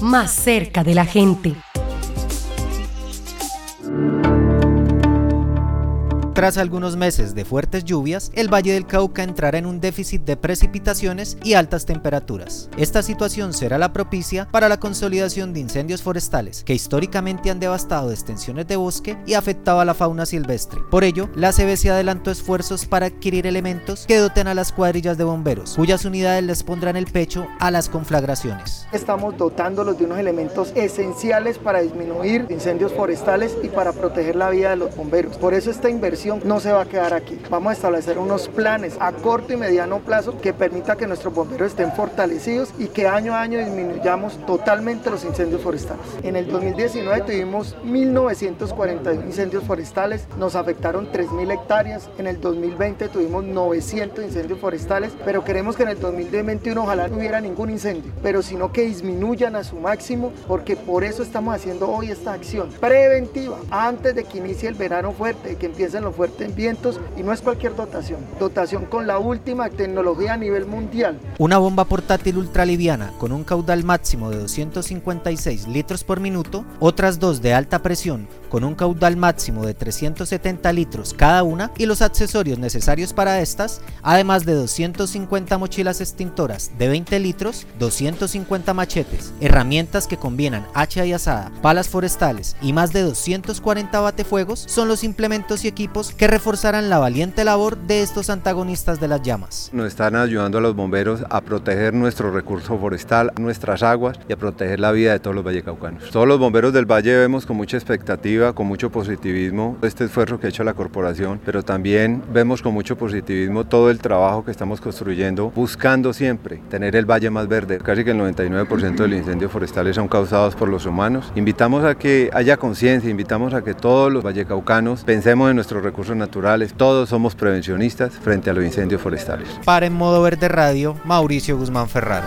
más cerca de la gente. Tras algunos meses de fuertes lluvias, el Valle del Cauca entrará en un déficit de precipitaciones y altas temperaturas. Esta situación será la propicia para la consolidación de incendios forestales, que históricamente han devastado extensiones de bosque y afectado a la fauna silvestre. Por ello, la CBC adelantó esfuerzos para adquirir elementos que doten a las cuadrillas de bomberos, cuyas unidades les pondrán el pecho a las conflagraciones. Estamos dotándolos de unos elementos esenciales para disminuir incendios forestales y para proteger la vida de los bomberos. Por eso esta inversión no se va a quedar aquí. Vamos a establecer unos planes a corto y mediano plazo que permita que nuestros bomberos estén fortalecidos y que año a año disminuyamos totalmente los incendios forestales. En el 2019 tuvimos 1.941 incendios forestales, nos afectaron 3.000 hectáreas, en el 2020 tuvimos 900 incendios forestales, pero queremos que en el 2021 ojalá no hubiera ningún incendio, pero sino que disminuyan a su máximo, porque por eso estamos haciendo hoy esta acción preventiva, antes de que inicie el verano fuerte, que empiecen los fuertes vientos y no es cualquier dotación, dotación con la última tecnología a nivel mundial. Una bomba portátil ultraliviana con un caudal máximo de 256 litros por minuto, otras dos de alta presión con un caudal máximo de 370 litros cada una y los accesorios necesarios para estas, además de 250 mochilas extintoras de 20 litros, 250 machetes, herramientas que combinan hacha y asada, palas forestales y más de 240 batefuegos, son los implementos y equipos que reforzarán la valiente labor de estos antagonistas de las llamas. Nos están ayudando a los bomberos a proteger nuestro recurso forestal, nuestras aguas y a proteger la vida de todos los vallecaucanos. Todos los bomberos del valle vemos con mucha expectativa, con mucho positivismo este esfuerzo que ha hecho la corporación, pero también vemos con mucho positivismo todo el trabajo que estamos construyendo, buscando siempre tener el valle más verde. Casi que el 99% de los incendios forestales son causados por los humanos. Invitamos a que haya conciencia, invitamos a que todos los vallecaucanos pensemos en nuestros recursos naturales. Todos somos prevencionistas frente a los incendios forestales. Para En Modo Verde Radio, Mauricio Guzmán Ferrara.